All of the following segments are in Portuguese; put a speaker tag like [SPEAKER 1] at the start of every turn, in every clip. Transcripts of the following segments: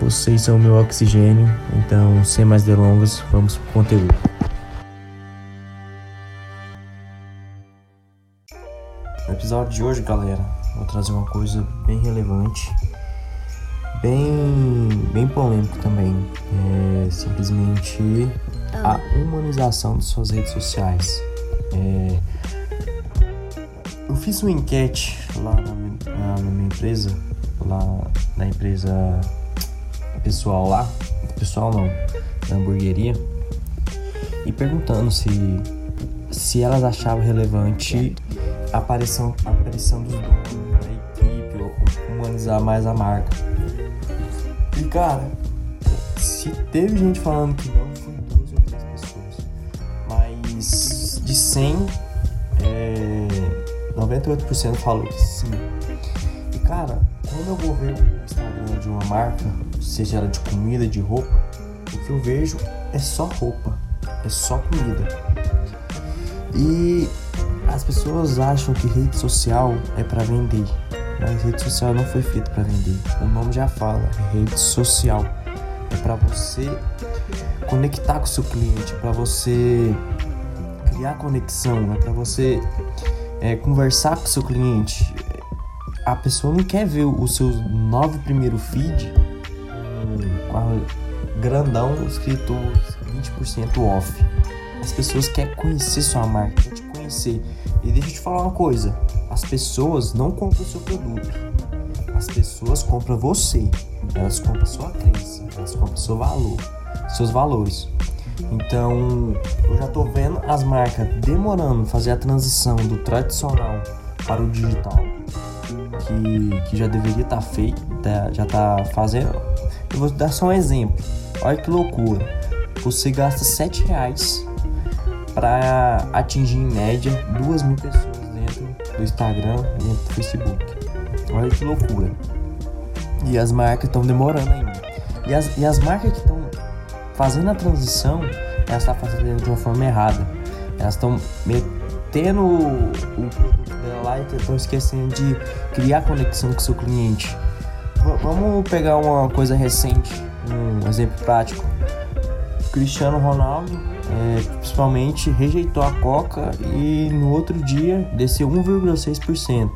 [SPEAKER 1] vocês são o meu oxigênio, então sem mais delongas, vamos pro conteúdo. No episódio de hoje, galera, vou trazer uma coisa bem relevante, bem, bem polêmico também. É simplesmente a humanização de suas redes sociais. É, eu fiz uma enquete lá na, na, na minha empresa, lá na empresa pessoal lá, pessoal não, da hamburgueria, e perguntando se, se elas achavam relevante a aparição, a aparição dos donos da equipe, ou humanizar mais a marca. E cara, se teve gente falando que não, foi duas ou três pessoas. Mas de 100, é, 98% falou que sim. E cara, quando eu vou ver o Instagram de uma marca, seja ela de comida, de roupa, o que eu vejo é só roupa, é só comida. E as pessoas acham que rede social é para vender, mas rede social não foi feita para vender. O nome já fala, rede social. É para você conectar com o seu cliente, para você criar conexão, é para você é, conversar com o seu cliente. A pessoa não quer ver os seus nove primeiros feed grandão escrito 20% off. As pessoas querem conhecer sua marca, querem te conhecer. E deixa eu te falar uma coisa: as pessoas não compram o seu produto, as pessoas compram você. Elas compram sua crença, elas compram seu valor, seus valores. Então, eu já tô vendo as marcas demorando fazer a transição do tradicional para o digital, que, que já deveria estar tá feito, tá, já tá fazendo. Eu vou dar só um exemplo. Olha que loucura. Você gasta 7 reais para atingir em média 2 mil pessoas dentro do Instagram e dentro do Facebook. Olha que loucura. E as marcas estão demorando ainda. E as, e as marcas que estão fazendo a transição, elas estão tá fazendo de uma forma errada. Elas estão metendo o, o produto dela lá e estão esquecendo de criar conexão com o seu cliente. Vamos pegar uma coisa recente, um exemplo prático. Cristiano Ronaldo, é, principalmente, rejeitou a Coca e no outro dia desceu 1,6%.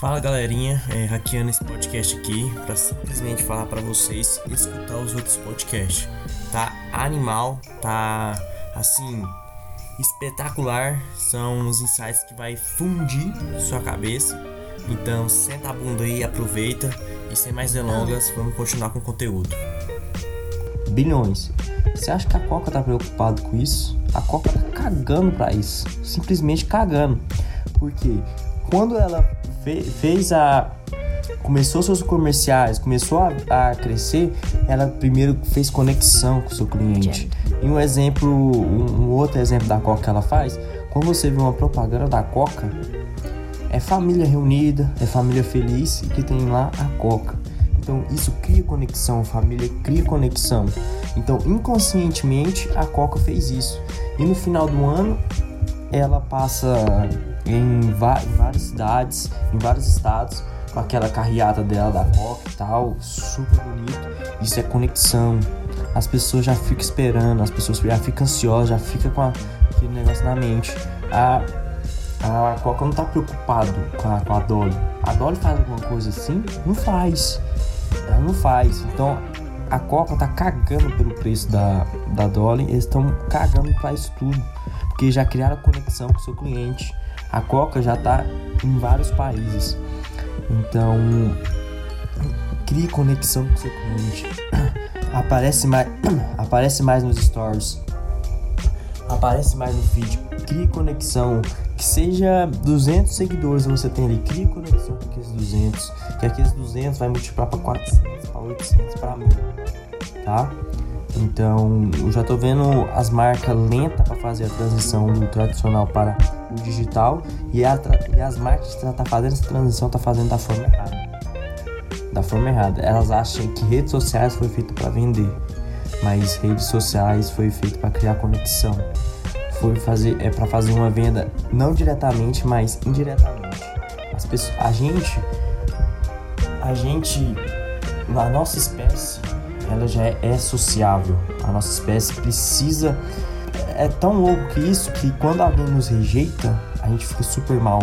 [SPEAKER 1] Fala galerinha, é, hackeando esse podcast aqui para simplesmente falar para vocês escutar os outros podcasts. Tá animal, tá assim espetacular. São os insights que vai fundir sua cabeça. Então senta a bunda aí, aproveita e sem mais delongas, vamos continuar com o conteúdo. Bilhões. Você acha que a Coca tá preocupado com isso? A Coca tá cagando para isso, simplesmente cagando. Porque quando ela fe fez a começou seus comerciais, começou a, a, crescer, ela primeiro fez conexão com o seu cliente. E um exemplo, um, um, outro exemplo da Coca que ela faz, quando você vê uma propaganda da Coca, é família reunida, é família feliz e que tem lá a Coca. Então isso cria conexão, família cria conexão. Então inconscientemente a Coca fez isso. E no final do ano ela passa em, várias cidades, em vários estados, com aquela carreata dela da Coca e tal, super bonito. Isso é conexão. As pessoas já ficam esperando, as pessoas já ficam ansiosas, já ficam com aquele negócio na mente. A, a Coca não tá preocupado com a, com a Dolly. A Dolly faz alguma coisa assim? Não faz. Ela não faz. Então a Coca tá cagando pelo preço da, da Dolly. Eles estão cagando para isso tudo. Porque já criaram conexão com o seu cliente. A Coca já está em vários países. Então, crie conexão com seu cliente. Aparece mais, aparece mais nos stories. Aparece mais no feed. Crie conexão, que seja 200 seguidores você tem ali, cria conexão com aqueles 200, que aqueles 200 vai multiplicar para 400, para 800, para 1000, tá? Então, eu já tô vendo as marcas lentas para fazer a transição do tradicional para o digital e, a, e as marcas que tá fazendo essa transição tá fazendo da forma errada. Da forma errada. Elas acham que redes sociais foi feito para vender, mas redes sociais foi feito para criar conexão. Foi fazer é para fazer uma venda não diretamente, mas indiretamente. As pessoas, a gente a gente na nossa espécie ela já é sociável. A nossa espécie precisa. É tão louco que isso que quando alguém nos rejeita, a gente fica super mal.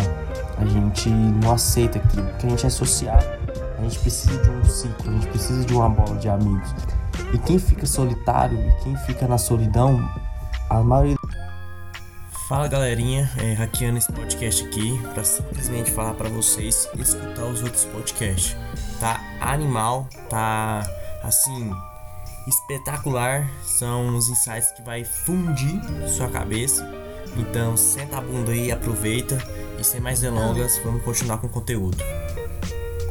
[SPEAKER 1] A gente não aceita aquilo, porque a gente é sociável. A gente precisa de um ciclo, a gente precisa de uma bola de amigos. E quem fica solitário e quem fica na solidão, a maioria. Fala galerinha, é, hackeando esse podcast aqui para simplesmente falar para vocês escutar os outros podcasts. Tá animal, tá assim, espetacular. São os insights que vai fundir sua cabeça. Então, senta a bunda aí, aproveita e sem mais delongas, vamos continuar com o conteúdo.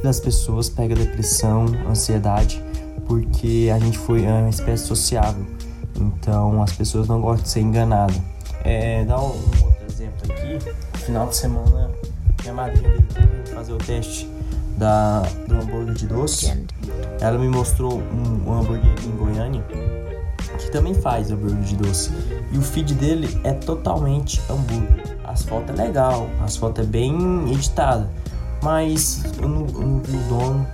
[SPEAKER 1] As pessoas pegam depressão, ansiedade, porque a gente foi uma espécie sociável. Então, as pessoas não gostam de ser enganadas. É, dá um, um outro exemplo aqui. Final de semana, minha madrinha veio fazer o teste da, do hambúrguer de doce. Ela me mostrou um, um hambúrguer em Goiânia que também faz hambúrguer de doce. E o feed dele é totalmente hambúrguer. As fotos é legal, as fotos é bem editada. Mas eu não, eu não vi o dono,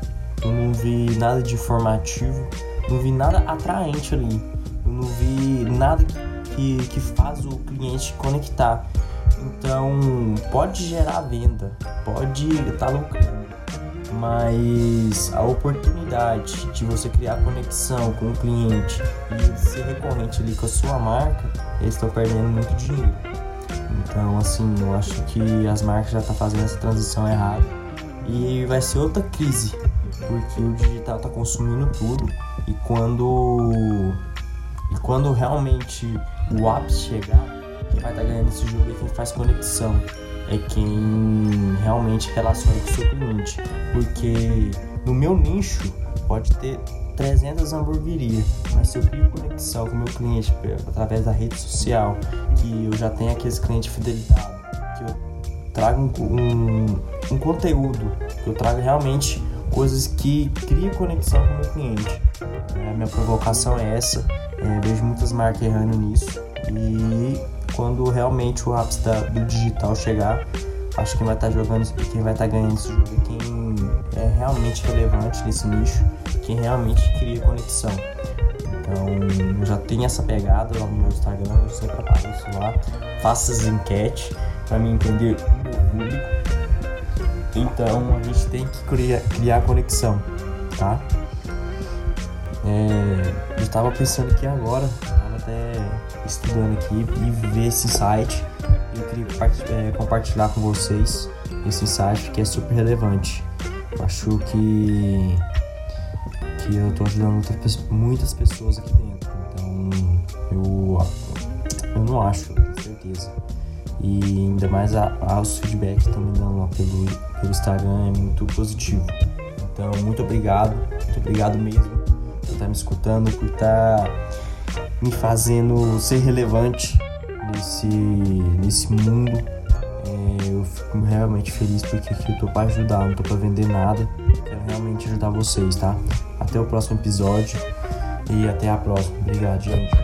[SPEAKER 1] eu não vi nada de informativo, não vi nada atraente ali. Eu não vi nada que, que faz o cliente conectar. Então pode gerar venda, pode estar tá lucrando mas a oportunidade de você criar conexão com o cliente e ser recorrente ali com a sua marca, eles estão perdendo muito dinheiro. Então, assim, eu acho que as marcas já estão tá fazendo essa transição errada e vai ser outra crise, porque o digital está consumindo tudo e quando e quando realmente o ápice chegar, quem vai estar tá ganhando esse jogo é quem faz conexão é quem realmente relaciona com o seu cliente. Porque no meu nicho pode ter 300 hamburguerias, mas se eu crio conexão com o meu cliente através da rede social, que eu já tenho aqueles clientes fidelizados, que eu trago um, um, um conteúdo, que eu trago realmente coisas que criam conexão com o meu cliente. É, a minha provocação é essa, é, vejo muitas marcas errando nisso e quando realmente o ápice da, do digital chegar, acho que quem vai estar tá jogando, quem vai estar tá ganhando esse jogo é quem é realmente relevante nesse nicho, quem realmente cria conexão. Então, já tenho essa pegada lá no meu Instagram, eu sempre apareço lá, faço as enquetes para me entender o público. Então, a gente tem que criar, criar conexão, tá? É, estava pensando aqui agora, estava até estudando aqui e ver esse site. Eu queria é, compartilhar com vocês esse site que é super relevante. Acho que, que eu estou ajudando muitas pessoas aqui dentro. Então eu, eu não acho, tenho certeza. E ainda mais a, a, os feedbacks que estão me dando lá pelo, pelo Instagram é muito positivo. Então, muito obrigado, muito obrigado mesmo estar me escutando, por estar me fazendo ser relevante nesse, nesse mundo. É, eu fico realmente feliz porque aqui eu tô para ajudar, não tô para vender nada. Quero realmente ajudar vocês, tá? Até o próximo episódio e até a próxima. Obrigado, gente.